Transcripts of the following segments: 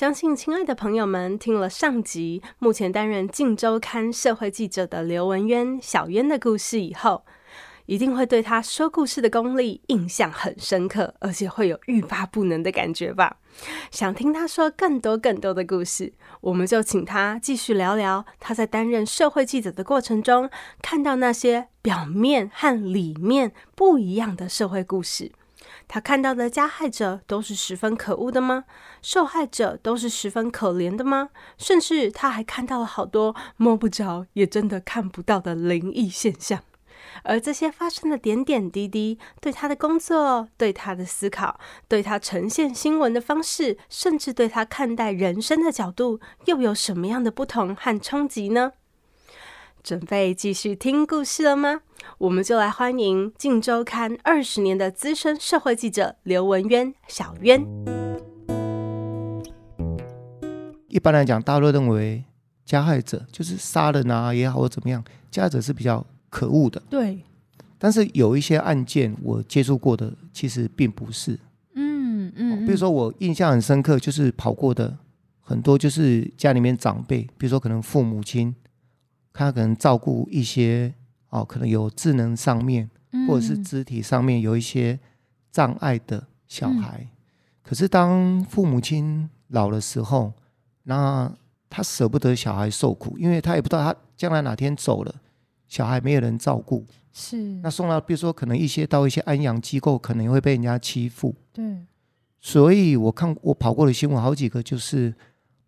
相信亲爱的朋友们听了上集，目前担任《镜周刊》社会记者的刘文渊小渊的故事以后，一定会对他说故事的功力印象很深刻，而且会有欲罢不能的感觉吧？想听他说更多更多的故事，我们就请他继续聊聊他在担任社会记者的过程中，看到那些表面和里面不一样的社会故事。他看到的加害者都是十分可恶的吗？受害者都是十分可怜的吗？甚至他还看到了好多摸不着也真的看不到的灵异现象。而这些发生的点点滴滴，对他的工作、对他的思考、对他呈现新闻的方式，甚至对他看待人生的角度，又有什么样的不同和冲击呢？准备继续听故事了吗？我们就来欢迎《镜周刊》二十年的资深社会记者刘文渊小渊。一般来讲，大家都认为加害者就是杀人啊也好或怎么样，加害者是比较可恶的。对。但是有一些案件我接触过的，其实并不是。嗯嗯。比如说我印象很深刻，就是跑过的很多，就是家里面长辈，比如说可能父母亲。他可能照顾一些哦，可能有智能上面或者是肢体上面有一些障碍的小孩。嗯、可是当父母亲老的时候，那他舍不得小孩受苦，因为他也不知道他将来哪天走了，小孩没有人照顾。是。那送到比如说可能一些到一些安养机构，可能会被人家欺负。对。所以我看我跑过的新闻好几个，就是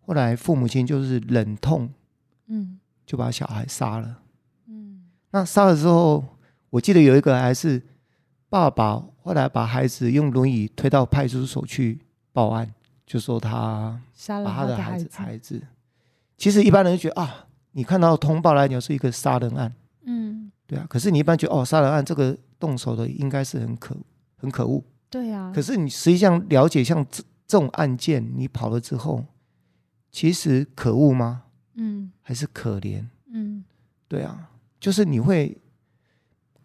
后来父母亲就是忍痛，嗯。就把小孩杀了。嗯，那杀了之后，我记得有一个还是爸爸，后来把孩子用轮椅推到派出所去报案，就说他杀了他的孩子。孩子，其实一般人觉得啊，你看到通报来讲是一个杀人案，嗯，对啊。可是你一般觉得哦，杀人案这个动手的应该是很可很可恶，对啊。可是你实际上了解像这这种案件，你跑了之后，其实可恶吗？嗯，还是可怜，嗯，对啊，就是你会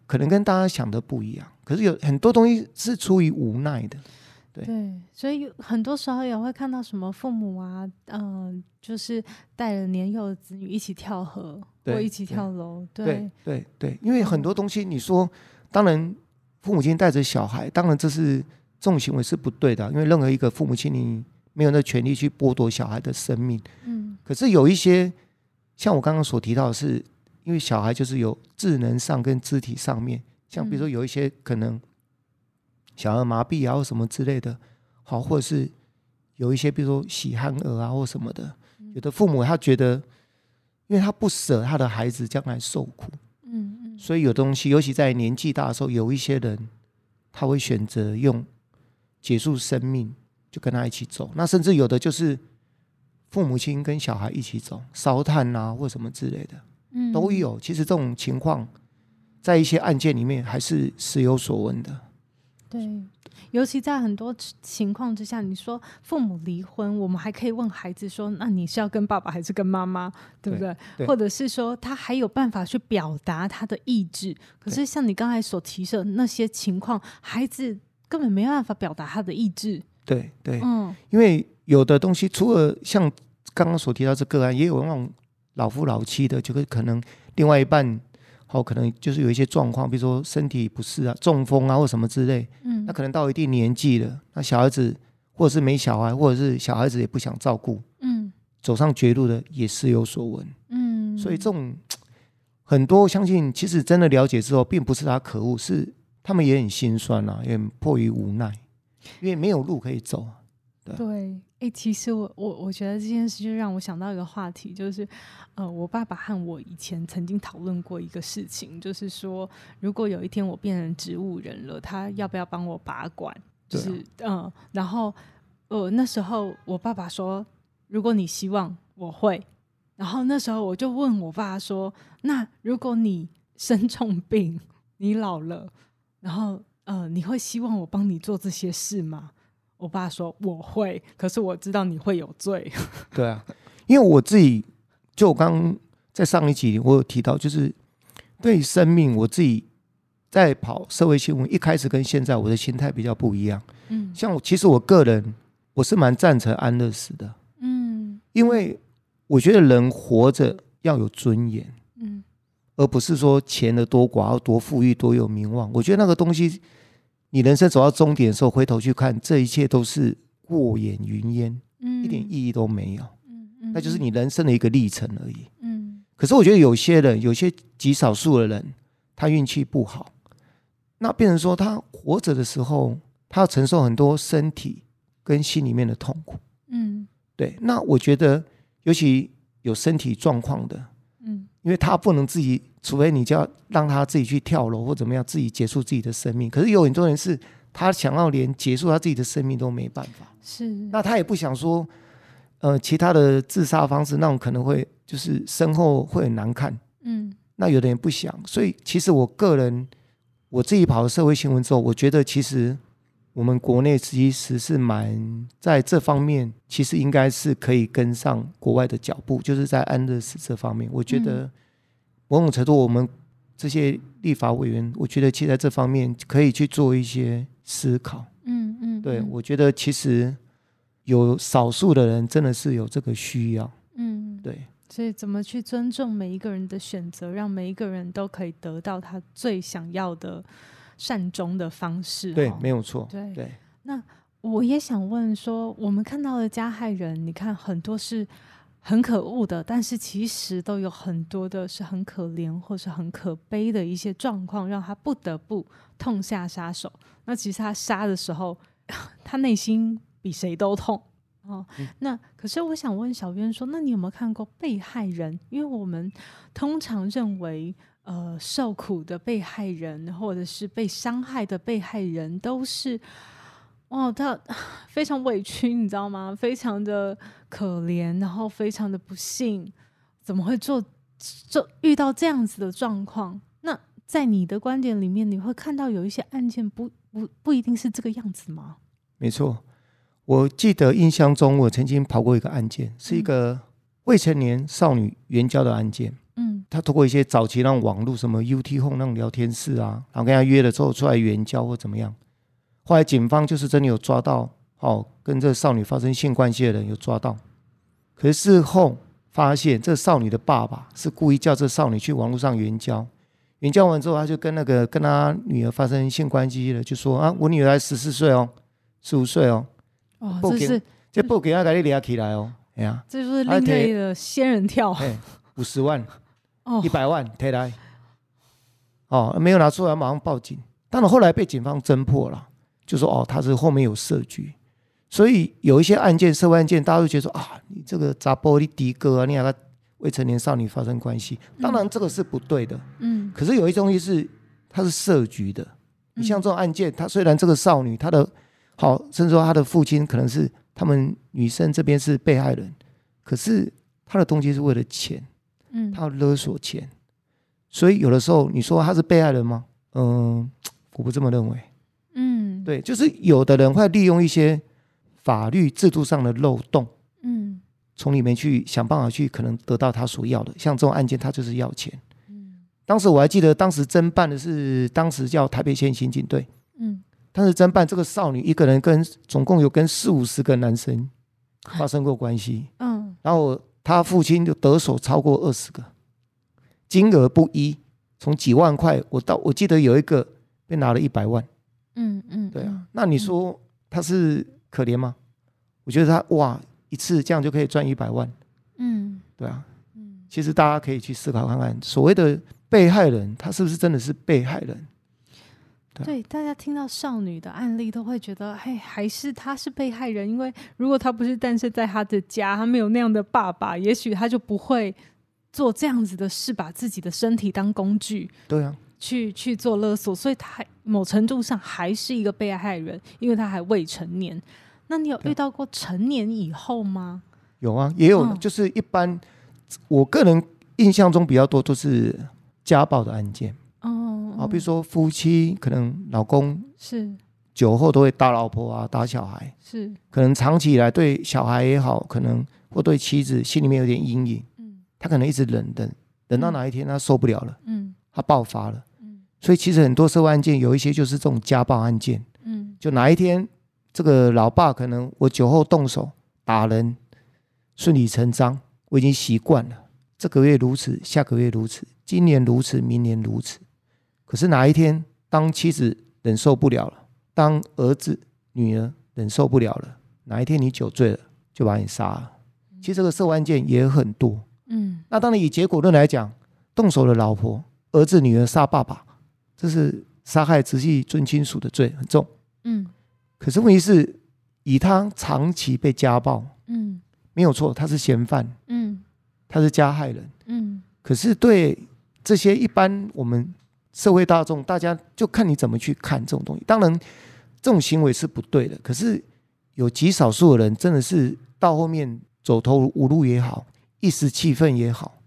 可能跟大家想的不一样，可是有很多东西是出于无奈的，对，对，所以很多时候也会看到什么父母啊，嗯、呃，就是带着年幼的子女一起跳河，对或一起跳楼，对，对，对，对，因为很多东西，你说，当然父母亲带着小孩，当然这是这种行为是不对的，因为任何一个父母亲，你没有那权利去剥夺小孩的生命，嗯。可是有一些，像我刚刚所提到的是，因为小孩就是有智能上跟肢体上面，像比如说有一些可能小儿麻痹啊或什么之类的，好，或者是有一些比如说喜憨儿啊或什么的，有的父母他觉得，因为他不舍他的孩子将来受苦，嗯嗯，所以有东西，尤其在年纪大的时候，有一些人他会选择用结束生命就跟他一起走，那甚至有的就是。父母亲跟小孩一起走，烧炭啊，或什么之类的，嗯，都有。其实这种情况，在一些案件里面还是时有所闻的。对，尤其在很多情况之下，你说父母离婚，我们还可以问孩子说：“那你是要跟爸爸还是跟妈妈？”对不对？对，或者是说他还有办法去表达他的意志。可是像你刚才所提的那些情况，孩子根本没办法表达他的意志。对对，嗯，因为。有的东西，除了像刚刚所提到这个案，也有那种老夫老妻的，就是可能另外一半，好，可能就是有一些状况，比如说身体不适啊、中风啊或什么之类，嗯，那可能到一定年纪了，那小孩子或者是没小孩，或者是小孩子也不想照顾，嗯，走上绝路的也是有所闻，嗯，所以这种很多，相信其实真的了解之后，并不是他可恶，是他们也很心酸啊，也很迫于无奈，因为没有路可以走。对，哎、欸，其实我我我觉得这件事就让我想到一个话题，就是，呃，我爸爸和我以前曾经讨论过一个事情，就是说，如果有一天我变成植物人了，他要不要帮我拔管？就是，嗯、呃，然后，呃，那时候我爸爸说，如果你希望，我会，然后那时候我就问我爸说：“那如果你生重病，你老了，然后呃，你会希望我帮你做这些事吗？”我爸说：“我会，可是我知道你会有罪。”对啊，因为我自己就我刚在上一集我有提到，就是对生命，我自己在跑社会新闻，一开始跟现在我的心态比较不一样。嗯，像我其实我个人我是蛮赞成安乐死的。嗯，因为我觉得人活着要有尊严，嗯，而不是说钱的多寡，要多富裕，多有名望。我觉得那个东西，你人生走到终点的时候，回头去看，这一切都是过眼云烟，嗯，一点意义都没有，嗯嗯，那就是你人生的一个历程而已，嗯。可是我觉得有些人，有些极少数的人，他运气不好，那变成说他活着的时候。他要承受很多身体跟心里面的痛苦，嗯，对。那我觉得，尤其有身体状况的，嗯，因为他不能自己，除非你就要让他自己去跳楼或怎么样，自己结束自己的生命。可是有很多人是，他想要连结束他自己的生命都没办法，是。那他也不想说，呃，其他的自杀方式，那种可能会就是身后会很难看，嗯。那有的人不想，所以其实我个人，我自己跑了社会新闻之后，我觉得其实。我们国内其实是蛮在这方面，其实应该是可以跟上国外的脚步，就是在安乐死这方面。我觉得某种程度，我们这些立法委员，我觉得其实在这方面可以去做一些思考。嗯嗯，对，我觉得其实有少数的人真的是有这个需要。嗯，对。所以怎么去尊重每一个人的选择，让每一个人都可以得到他最想要的。善终的方式，对，没有错。对对，那我也想问说，我们看到的加害人，你看很多是很可恶的，但是其实都有很多的是很可怜或是很可悲的一些状况，让他不得不痛下杀手。那其实他杀的时候，他内心比谁都痛哦。嗯、那可是我想问小渊说，那你有没有看过被害人？因为我们通常认为。呃，受苦的被害人，或者是被伤害的被害人，都是哦，他非常委屈，你知道吗？非常的可怜，然后非常的不幸，怎么会做做遇到这样子的状况？那在你的观点里面，你会看到有一些案件不不不一定是这个样子吗？没错，我记得印象中，我曾经跑过一个案件，是一个未成年少女援交的案件。嗯他通过一些早期那种网络什么 UT Home 那种聊天室啊，然后跟他约了之后出来援交或怎么样，后来警方就是真的有抓到，哦，跟这少女发生性关系的人有抓到，可是事后发现这少女的爸爸是故意叫这少女去网络上援交，援交完之后他就跟那个跟他女儿发生性关系了，就说啊，我女儿才十四岁哦，十五岁哦，哦，这是这不给他给你抓起来哦，哎呀，这就是另类的仙人跳，哎，五十万。一百万提来，哦，没有拿出来，马上报警。但是后来被警方侦破了，就说哦，他是后面有设局。所以有一些案件，社会案件，大家都觉得说啊，你这个砸玻璃的哥啊，你和未成年少女发生关系，当然这个是不对的。嗯。可是有一些东西是，他是设局的。你像这种案件，他虽然这个少女，她的好，甚至说她的父亲可能是他们女生这边是被害人，可是他的动机是为了钱。嗯，他要勒索钱，所以有的时候你说他是被害人吗？嗯，我不这么认为。嗯，对，就是有的人会利用一些法律制度上的漏洞，嗯，从里面去想办法去可能得到他所要的。像这种案件，他就是要钱。嗯，当时我还记得，当时侦办的是当时叫台北县刑警队。嗯，当时侦办这个少女一个人跟总共有跟四五十个男生发生过关系。嗯，然后。他父亲就得手超过二十个，金额不一，从几万块，我到我记得有一个被拿了一百万，嗯嗯，对啊，那你说他是可怜吗？我觉得他哇，一次这样就可以赚一百万，嗯，对啊，嗯，其实大家可以去思考看看，所谓的被害人，他是不是真的是被害人？对，大家听到少女的案例都会觉得，嘿，还是她是被害人，因为如果她不是诞生在她的家，她没有那样的爸爸，也许她就不会做这样子的事，把自己的身体当工具，对啊，去去做勒索，所以她某程度上还是一个被害人，因为他还未成年。那你有遇到过成年以后吗？有啊，也有，就是一般我个人印象中比较多都是家暴的案件哦，啊，比如说夫妻可能老公是。酒后都会打老婆啊，打小孩，是。可能长期以来对小孩也好，可能或对妻子心里面有点阴影，嗯。他可能一直忍忍，忍到哪一天他受不了了，嗯。他爆发了，嗯所以其实很多社会案件有一些就是这种家暴案件，嗯就哪一天这个老爸可能我酒后动手打人，顺理成章，我已经习惯了，这个月如此，下个月如此，今年如此，明年如此，可是哪一天当妻子忍受不了了？当儿子、女儿忍受不了了，哪一天你酒醉了，就把你杀了。其实这个社会案件也很多。嗯那当然以结果论来讲，动手的老婆、儿子、女儿杀爸爸，这是杀害直系尊亲属的罪，很重。嗯可是问题是，以他长期被家暴，嗯没有错，他是嫌犯，嗯他是加害人。嗯可是对这些一般我们社会大众，大家就看你怎么去看这种东西。当然，这种行为是不对的。可是有极少数的人，真的是到后面走投无路也好，一时气愤也好，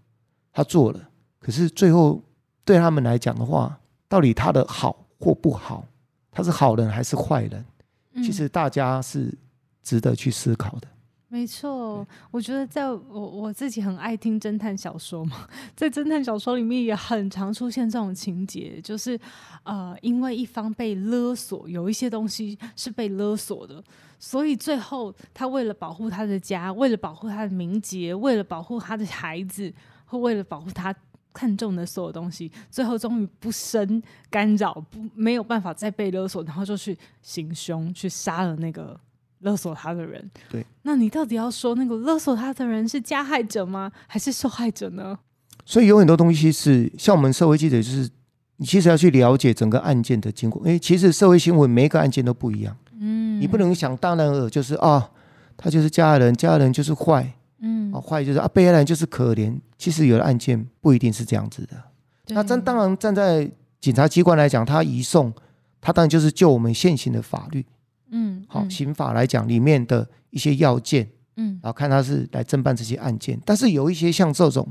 他做了。可是最后对他们来讲的话，到底他的好或不好，他是好人还是坏人？嗯，其实大家是值得去思考的。没错，我觉得在我我自己很爱听侦探小说嘛，在侦探小说里面也很常出现这种情节，就是呃，因为一方被勒索，有一些东西是被勒索的，所以最后他为了保护他的家，为了保护他的名节，为了保护他的孩子，或为了保护他看中的所有东西，最后终于不生干扰，不没有办法再被勒索，然后就去行凶，去杀了那个。勒索他的人，对，那你到底要说那个勒索他的人是加害者吗？还是受害者呢？所以有很多东西是像我们社会记者，就是你其实要去了解整个案件的经过。因为其实社会新闻每一个案件都不一样，嗯，你不能想当然尔就是啊，他就是加害人，加害人就是坏，嗯啊坏就是啊被害人就是可怜。其实有的案件不一定是这样子的。对那站当然站在警察机关来讲，他移送，他当然就是就我们现行的法律。嗯，好，嗯刑法来讲里面的一些要件，嗯然后看他是来侦办这些案件。但是有一些像这种，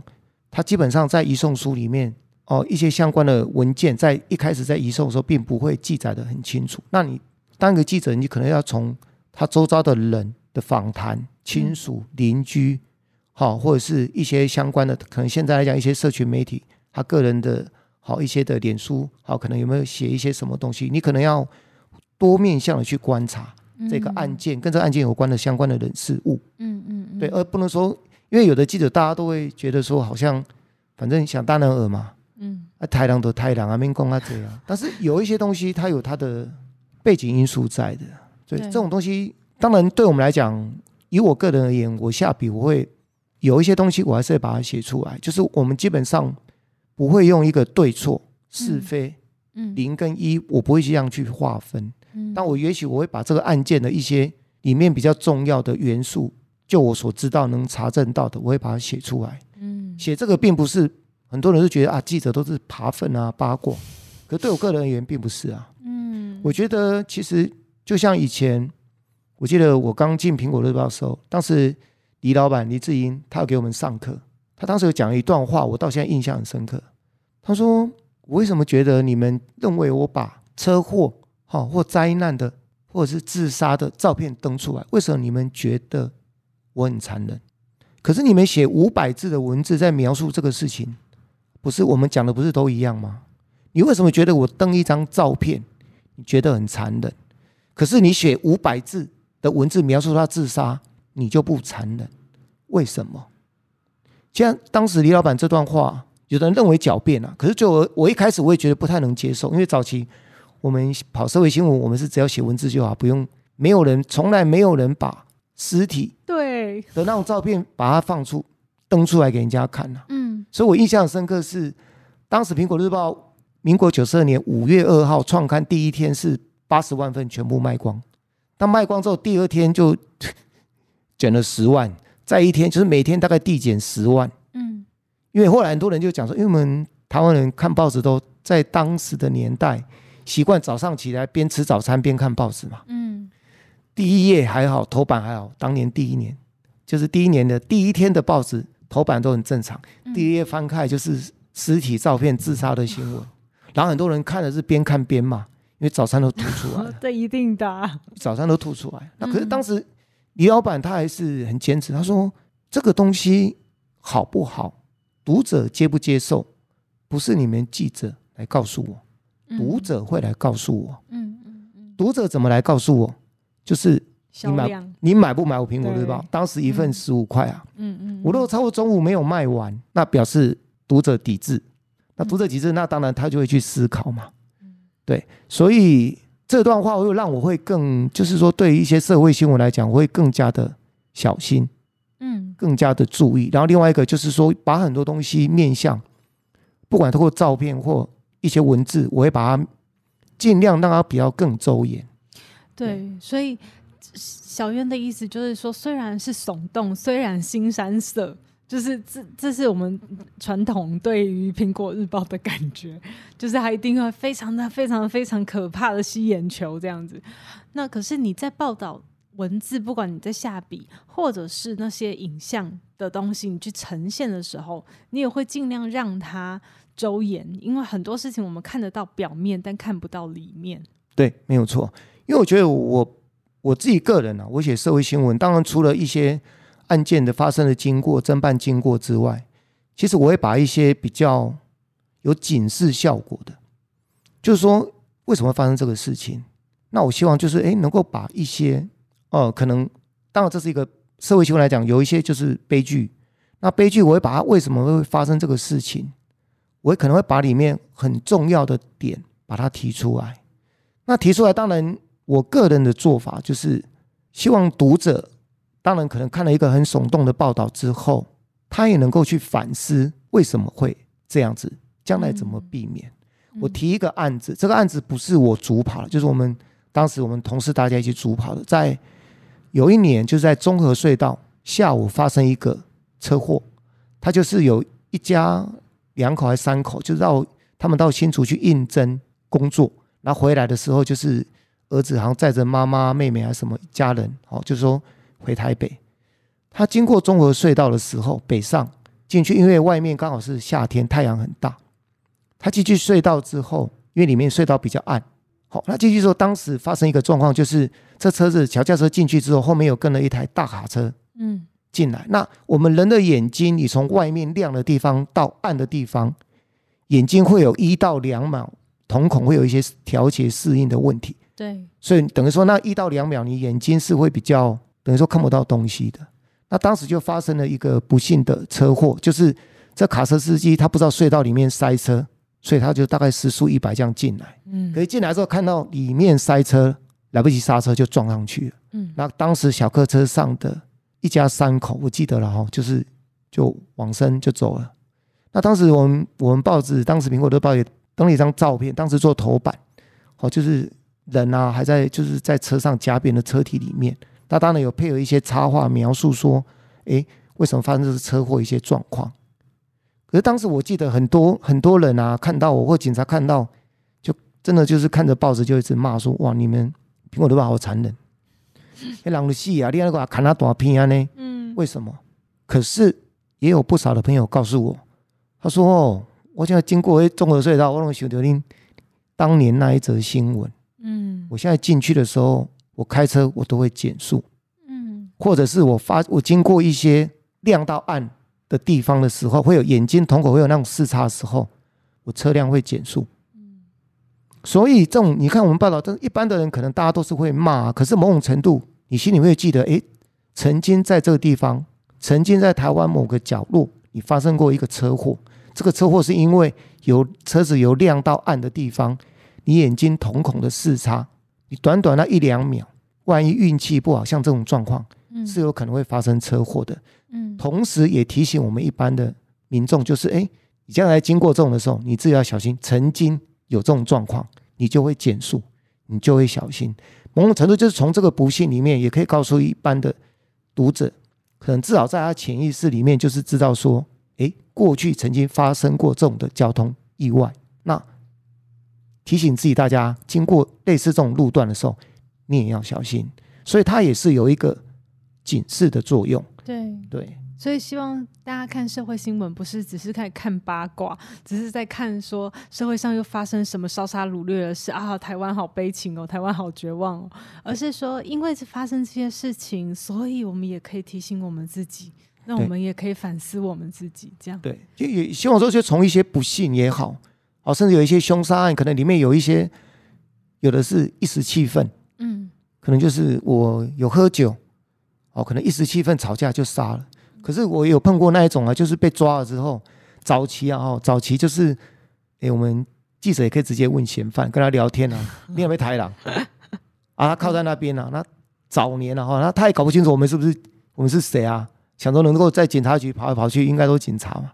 他基本上在移送书里面哦，一些相关的文件在一开始在移送的时候，并不会记载的很清楚。那你当个记者，你可能要从他周遭的人的访谈、亲属、邻居，好，或者是一些相关的，可能现在来讲一些社群媒体，他个人的好一些的脸书，好，可能有没有写一些什么东西，你可能要多面向的去观察。这个案件跟这个案件有关的相关的人事物，嗯嗯嗯，对，而不能说，因为有的记者大家都会觉得说，好像反正想当然尔嘛，嗯。啊，太郎的太郎啊，民工啊这样，但是有一些东西它有它的背景因素在的，所以这种东西，当然对我们来讲，以我个人而言，我下笔我会有一些东西，我还是会把它写出来，就是我们基本上不会用一个对错是非嗯零跟一，我不会这样去划分。嗯但我也许我会把这个案件的一些里面比较重要的元素，就我所知道能查证到的，我会把它写出来。嗯写这个并不是很多人都觉得啊，记者都是扒粪啊、八卦，可对我个人而言并不是啊。嗯，我觉得其实就像以前，我记得我刚进苹果日报的时候，当时李老板李志英他有给我们上课，他当时有讲了一段话，我到现在印象很深刻。他说：“我为什么觉得你们认为我把车祸？”哈，或灾难的，或者是自杀的照片登出来，为什么你们觉得我很残忍？可是你们写五百字的文字在描述这个事情，不是我们讲的不是都一样吗？你为什么觉得我登一张照片，你觉得很残忍？可是你写五百字的文字描述他自杀，你就不残忍？为什么？像当时李老板这段话，有的人认为狡辩啊，可是就我我一开始我也觉得不太能接受，因为早期。我们跑社会新闻，我们是只要写文字就好，不用没有人，从来没有人把尸体对的那种照片把它放出登出来给人家看啊。嗯所以我印象很深刻是，当时苹果日报民国九十二年五月二号创刊第一天是八十万份全部卖光，当卖光之后，第二天就 减了十万，再一天就是每天大概递减十万。嗯因为后来很多人就讲说，因为我们台湾人看报纸都在当时的年代。习惯早上起来边吃早餐边看报纸嘛。嗯，第一页还好，头版还好。当年第一年，就是第一年的第一天的报纸头版都很正常，嗯、第一页翻开就是尸体照片、自杀的新闻，嗯、然后很多人看的是边看边骂，因为早餐都吐出来了，这一定的，早餐都吐出来。那可是当时李老板他还是很坚持，他说这个东西好不好，读者接不接受，不是你们记者来告诉我，读者会来告诉我。嗯嗯嗯，读者怎么来告诉我？就是。你买你买不买我苹果日报？对当时一份十五块啊。嗯嗯。我如果超过中午没有卖完，那表示读者抵制。那读者抵制，那当然他就会去思考嘛。嗯。对，所以这段话会让我会更，就是说对于一些社会新闻来讲，我会更加的小心。嗯。更加的注意。然后另外一个就是说，把很多东西面向，不管通过照片或一些文字，我会把它尽量让它比较更周延。对，所以。小渊的意思就是说，虽然是耸动，虽然新山色，就是这这是我们传统对于苹果日报的感觉，就是它一定会非常的、非常、非常可怕的吸眼球这样子。那可是你在报道文字，不管你在下笔，或者是那些影像的东西，你去呈现的时候，你也会尽量让它周延，因为很多事情我们看得到表面，但看不到里面。对，没有错，因为我觉得我。我自己个人啊，我写社会新闻，当然除了一些案件的发生的经过、侦办经过之外，其实我会把一些比较有警示效果的，就是说为什么发生这个事情？那我希望就是诶，能够把一些、呃，可能当然这是一个社会新闻来讲，有一些就是悲剧。那悲剧我会把它为什么会发生这个事情，我可能会把里面很重要的点把它提出来。那提出来，当然。我个人的做法就是，希望读者当然可能看了一个很耸动的报道之后，他也能够去反思为什么会这样子，将来怎么避免。我提一个案子，这个案子不是我主跑的，就是我们当时我们同事大家一起主跑的。在有一年，就是在中和隧道下午发生一个车祸，他就是有一家两口还是三口，就到他们到新竹去应征工作，然后回来的时候就是。儿子好像载着妈妈、妹妹还是什么家人，哦，就说回台北。他经过中和隧道的时候，北上进去，因为外面刚好是夏天，太阳很大。他进去隧道之后，因为里面隧道比较暗，好，他进去之后，当时发生一个状况，就是这车子桥架车进去之后，后面有跟了一台大卡车，嗯，进来。那我们人的眼睛，你从外面亮的地方到暗的地方，眼睛会有一到两秒瞳孔会有一些调节适应的问题。对，所以等于说那一到两秒，你眼睛是会比较等于说看不到东西的。那当时就发生了一个不幸的车祸，就是这卡车司机他不知道隧道里面塞车，所以他就大概时速一百这样进来。嗯，可是进来之后看到里面塞车，来不及刹车就撞上去了。嗯，那当时小客车上的一家三口，我记得了哈，就是就往生就走了。那当时我们我们报纸当时苹果日报也登了一张照片，当时做头版，好就是。人啊，还在就是在车上夹扁的车体里面，他当然有配合一些插画描述说，诶，为什么发生这次车祸一些状况。可是当时我记得很多很多人啊，看到我或警察看到，就真的就是看着报纸就一直骂说，哇，你们苹果日报好残忍，那 狼的戏啊，你那个看他短片啊呢？嗯，为什么？可是也有不少的朋友告诉我，他说哦，我现在经过中和隧道，我能想到您当年那一则新闻。嗯，我现在进去的时候，我开车我都会减速，嗯，或者是我发我经过一些亮到暗的地方的时候，会有眼睛瞳孔会有那种视差的时候，我车辆会减速，嗯，所以这种你看我们报道，这一般的人可能大家都是会骂，可是某种程度你心里会记得，诶，曾经在这个地方，曾经在台湾某个角落，你发生过一个车祸，这个车祸是因为有车子由亮到暗的地方。你眼睛瞳孔的视差，你短短那一两秒，万一运气不好，像这种状况，是有可能会发生车祸的。嗯，同时也提醒我们一般的民众，就是哎，你将来经过这种的时候，你自己要小心。曾经有这种状况，你就会减速，你就会小心。某种程度就是从这个不幸里面，也可以告诉一般的读者，可能至少在他潜意识里面，就是知道说，哎，过去曾经发生过这种的交通意外。那提醒自己，大家经过类似这种路段的时候，你也要小心。所以它也是有一个警示的作用。对。对，所以希望大家看社会新闻，不是只是看看八卦，只是在看说社会上又发生什么烧杀掳掠的事啊，台湾好悲情哦，台湾好绝望哦，而是说因为是发生这些事情，所以我们也可以提醒我们自己，那我们也可以反思我们自己，这样。对，就也希望说，就从一些不幸也好，哦，甚至有一些凶杀案，可能里面有一些有的是一时气愤，嗯，可能就是我有喝酒，哦，可能一时气愤吵架就杀了。可是我有碰过那一种啊，就是被抓了之后，早期啊，哦，早期就是，哎，我们记者也可以直接问嫌犯，跟他聊天啊，你有没有台狼？啊，他靠在那边啊，那早年啊，哈，那他也搞不清楚我们是不是我们是谁啊，想说能够在警察局跑来跑去，应该都是警察嘛。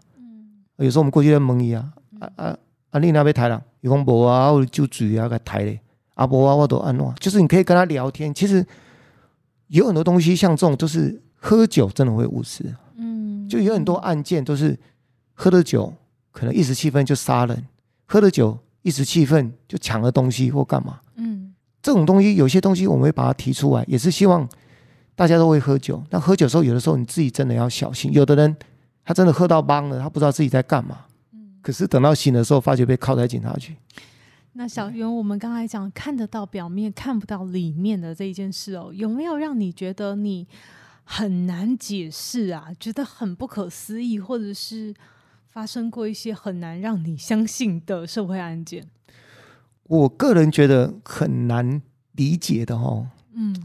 有时候我们过去在蒙伊啊，啊啊啊，你那边抬人，有讲无啊，我就嘴啊个抬嘞，啊无啊，我都安怎，就是你可以跟他聊天。其实有很多东西，像这种就是。喝酒真的会误事，嗯，就有很多案件都是喝了酒，可能一时气愤就杀人，喝了酒一时气愤就抢了东西或干嘛，嗯，这种东西有些东西我们会把它提出来，也是希望大家都会喝酒。那喝酒的时候，有的时候你自己真的要小心。有的人他真的喝到懵了，他不知道自己在干嘛，嗯，可是等到醒的时候，发觉被铐在警察局。那小袁，我们刚才讲看得到表面，看不到里面的这一件事哦，有没有让你觉得你？很难解释啊，觉得很不可思议，或者是发生过一些很难让你相信的社会案件。我个人觉得很难理解的哦。嗯，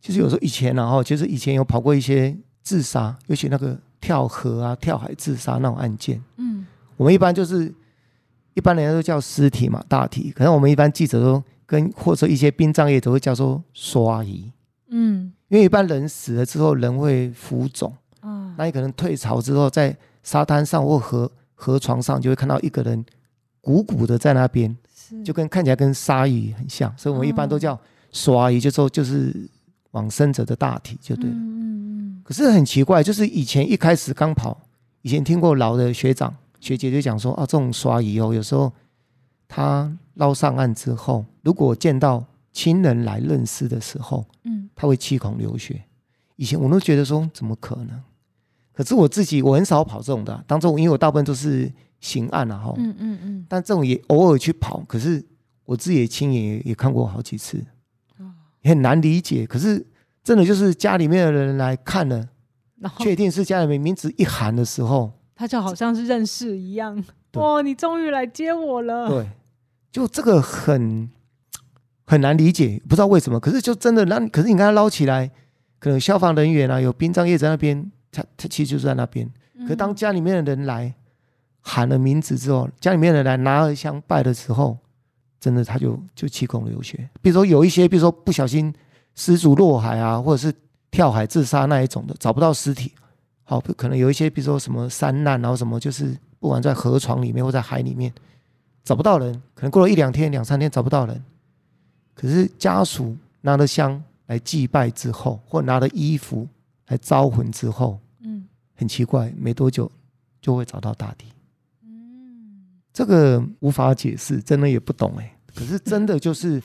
其实有时候以前然后，其实以前有跑过一些自杀，尤其那个跳河啊、跳海自杀那种案件。嗯，我们一般就是一般人家都叫尸体嘛，大体，可能我们一般记者都跟或者一些殡葬业都会叫做刷遗。嗯。因为一般人死了之后，人会浮肿，嗯，那你可能退潮之后，在沙滩上或河河床上，就会看到一个人鼓鼓的在那边，就跟看起来跟鲨鱼很像，所以我们一般都叫刷鱼，就说就是往生者的大体，就对了。嗯嗯。可是很奇怪，就是以前一开始刚跑，以前听过老的学长学姐就讲说啊，这种刷鱼哦，有时候他捞上岸之后，如果见到亲人来认尸的时候，嗯，他会七孔流血。以前我都觉得说怎么可能？可是我自己我很少跑这种的，当中因为我大部分都是刑案啊，哈，嗯嗯嗯。但这种也偶尔去跑，可是我自己也亲眼也也看过好几次，也很难理解。可是真的就是家里面的人来看了，确定是家里面名字一喊的时候，他就好像是认识一样。哇，你终于来接我了。对，就这个很。很难理解，不知道为什么。可是就真的，那可是你看他捞起来，可能消防人员啊，有殡葬业在那边，他他其实就是在那边。可当家里面的人来喊了名字之后，家里面的人来拿了香拜的时候，真的他就就气孔流血。比如说有一些，比如说不小心失足落海啊，或者是跳海自杀那一种的，找不到尸体。好，可能有一些，比如说什么山难，然后什么就是不管在河床里面或在海里面找不到人，可能过了一两天、两三天找不到人。可是家属拿着香来祭拜之后，或拿着衣服来招魂之后，嗯，很奇怪，没多久就会找到大地。嗯，这个无法解释，真的也不懂哎。可是真的就是，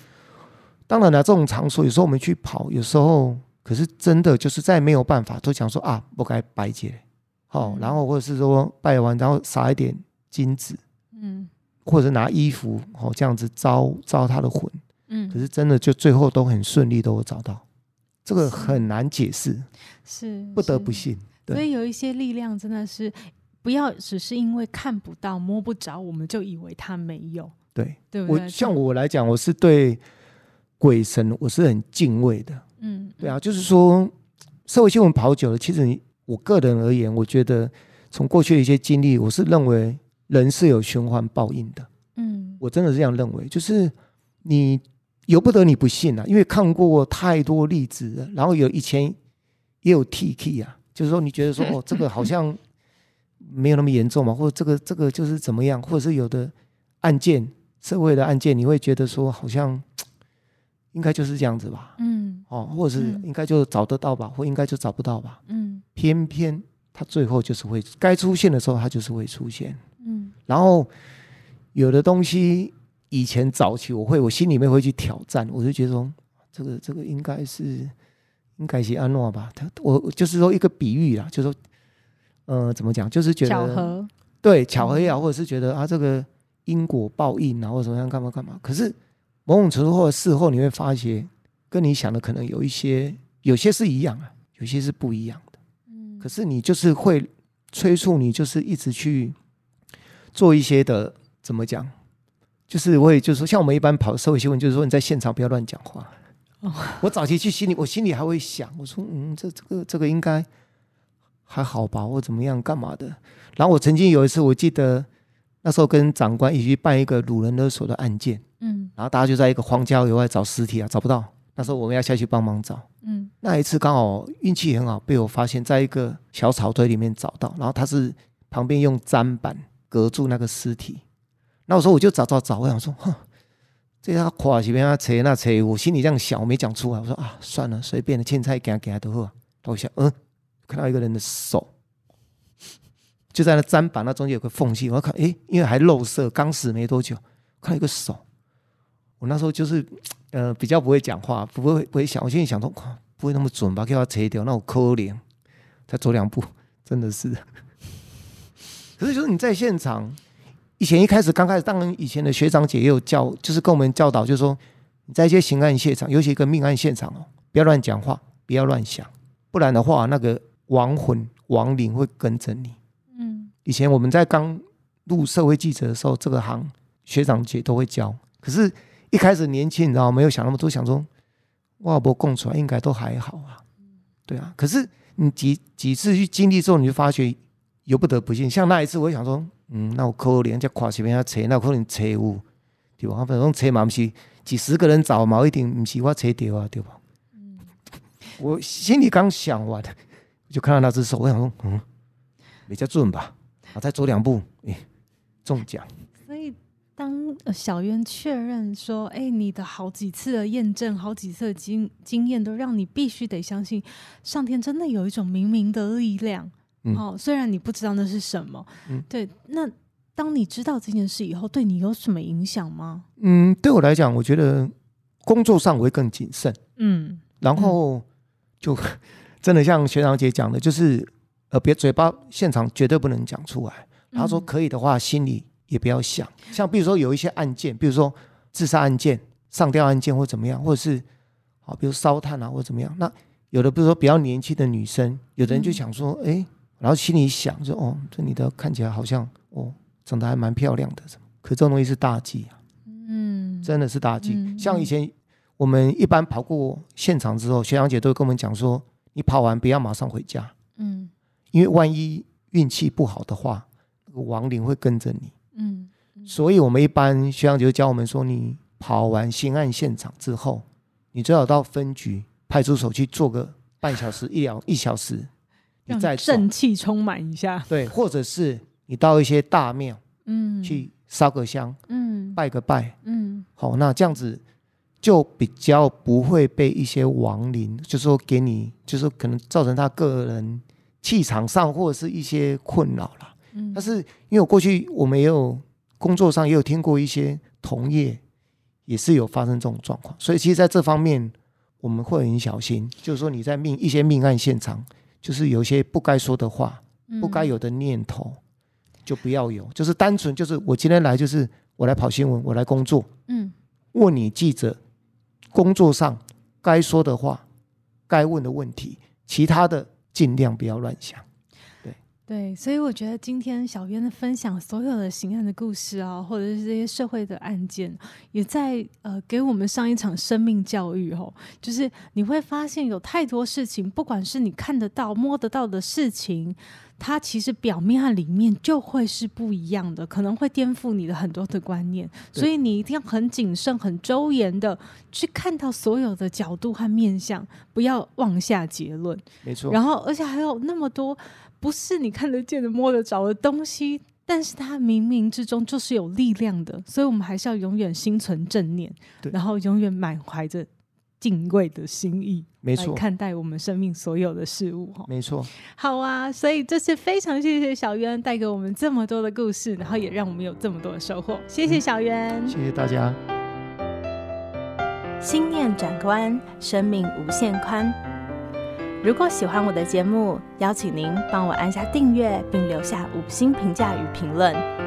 当然了，这种场所有时候我们去跑，有时候可是真的就是再没有办法，都讲说啊，不该拜祭，好，然后或者是说拜完然后撒一点金子，嗯，或者拿衣服哦这样子招招他的魂。嗯，可是真的就最后都很顺利，都有找到，这个很难解释，是不得不信。所以有一些力量真的是不要只是因为看不到、摸不着，我们就以为他没有。对，对不对？我像我来讲，我是对鬼神我是很敬畏的。嗯，对啊，就是说社会新闻跑久了，其实你我个人而言，我觉得从过去的一些经历，我是认为人是有循环报应的。嗯，我真的是这样认为，就是你。由不得你不信啊，因为看过太多例子了，然后有以前也有 T K 啊，就是说你觉得说 哦，这个好像没有那么严重嘛，或者这个这个就是怎么样，或者是有的案件社会的案件，你会觉得说好像应该就是这样子吧，嗯，哦，或者是应该就找得到吧，或应该就找不到吧，嗯，偏偏他最后就是会该出现的时候，他就是会出现，嗯，然后有的东西。以前早期我会，我心里面会去挑战，我就觉得说，这个这个应该是应该是安诺吧？他我就是说一个比喻啦，就是说呃，怎么讲？就是觉得巧合，对，巧合也好，或者是觉得啊，这个因果报应啊，或者怎么样干嘛干嘛。可是某种程度或者事后你会发觉，跟你想的可能有一些，有些是一样啊，有些是不一样的。嗯，可是你就是会催促你，就是一直去做一些的，怎么讲？就是我也就是说，像我们一般跑社会新闻，就是说你在现场不要乱讲话。哦，我早期去心里，我心里还会想，我说嗯，这这个这个应该还好吧，或怎么样干嘛的。然后我曾经有一次，我记得那时候跟长官一起去办一个掳人勒索的案件，嗯，然后大家就在一个荒郊野外找尸体啊，找不到。那时候我们要下去帮忙找，嗯，那一次刚好运气很好，被我发现在一个小草堆里面找到，然后他是旁边用砧板隔住那个尸体。那我说我就找找找，我想说，哼，这他夸是边啊扯那扯，我心里这样想，我没讲出来。我说啊，算了，随便的，青菜给他给他都好。等一下，嗯，看到一个人的手，就在那砧板那中间有个缝隙，我看，诶，因为还漏色，刚死没多久，看到一个手。我那时候就是，呃，比较不会讲话，不会不会想，我心里想说，不会那么准吧？给他扯掉，那我可怜，再走两步，真的是。可是就是你在现场。以前一开始刚开始，当然以前的学长姐也有教，就是跟我们教导，就是说你在一些刑案现场，尤其一个命案现场哦，不要乱讲话，不要乱想，不然的话，那个亡魂亡灵会跟着你。嗯，以前我们在刚入社会记者的时候，这个行学长姐都会教，可是一开始年轻，你知道没有想那么多，想说哇，不供出来应该都还好啊，对啊。可是你几几次去经历之后，你就发觉由不得不信。像那一次，我想说。嗯，那我可怜，这跨前面要找，那可能找有，对吧？反正找嘛，不是几十个人找嘛，一定不是我找到啊，对吧？我心里刚想完，就看到那只手，我想说，嗯，比较准吧？啊，再走两步，哎、中奖。当小渊确认说，哎、欸，你的好几次的验证，好几次的经经验，都让你必须得相信，上天真的有一种冥冥的力量。哦，虽然你不知道那是什么，嗯，对。那当你知道这件事以后，对你有什么影响吗？嗯，对我来讲，我觉得工作上我会更谨慎，嗯，然后就真的像学长姐讲的，就是呃，别嘴巴现场绝对不能讲出来。他说可以的话，心里也不要想。像比如说有一些案件，比如说自杀案件、上吊案件或怎么样，或者是好，比如烧炭啊或怎么样。那有的比如说比较年轻的女生，有的人就想说，哎。然后心里想着哦，这女的看起来好像哦，长得还蛮漂亮的，可这种东西是大忌啊，嗯，真的是大忌。嗯、像以前我们一般跑过现场之后，学长姐都会跟我们讲说，你跑完不要马上回家，嗯，因为万一运气不好的话，那个亡灵会跟着你，嗯，所以我们一般学长姐就教我们说，你跑完刑案现场之后，你最好到分局派出所去做个半小时一两一小时。你再正气充满一下，对，或者是你到一些大庙，嗯，去烧个香，嗯，拜个拜，嗯，好，那这样子就比较不会被一些亡灵，就是说给你，就是说可能造成他个人气场上或者是一些困扰了。嗯，但是因为我过去我们也有工作上也有听过一些同业也是有发生这种状况，所以其实在这方面我们会很小心，就是说你在命一些命案现场。就是有些不该说的话，嗯、不该有的念头，就不要有。就是单纯就是我今天来就是我来跑新闻，我来工作。嗯，问你记者工作上该说的话，该问的问题，其他的尽量不要乱想。对，所以我觉得今天小渊的分享所有的刑案的故事啊，或者是这些社会的案件，也在呃给我们上一场生命教育哦。就是你会发现有太多事情，不管是你看得到、摸得到的事情，它其实表面和里面就会是不一样的，可能会颠覆你的很多的观念。所以你一定要很谨慎、很周延的去看到所有的角度和面相，不要妄下结论。没错。然后，而且还有那么多。不是你看得见的、摸得着的东西，但是它冥冥之中就是有力量的，所以我们还是要永远心存正念，然后永远满怀着敬畏的心意，没错，看待我们生命所有的事物。哈，没错。好啊，所以这次非常谢谢小渊带给我们这么多的故事，然后也让我们有这么多的收获。谢谢小渊，谢谢大家。心念转关，生命无限宽。如果喜欢我的节目，邀请您帮我按下订阅，并留下五星评价与评论。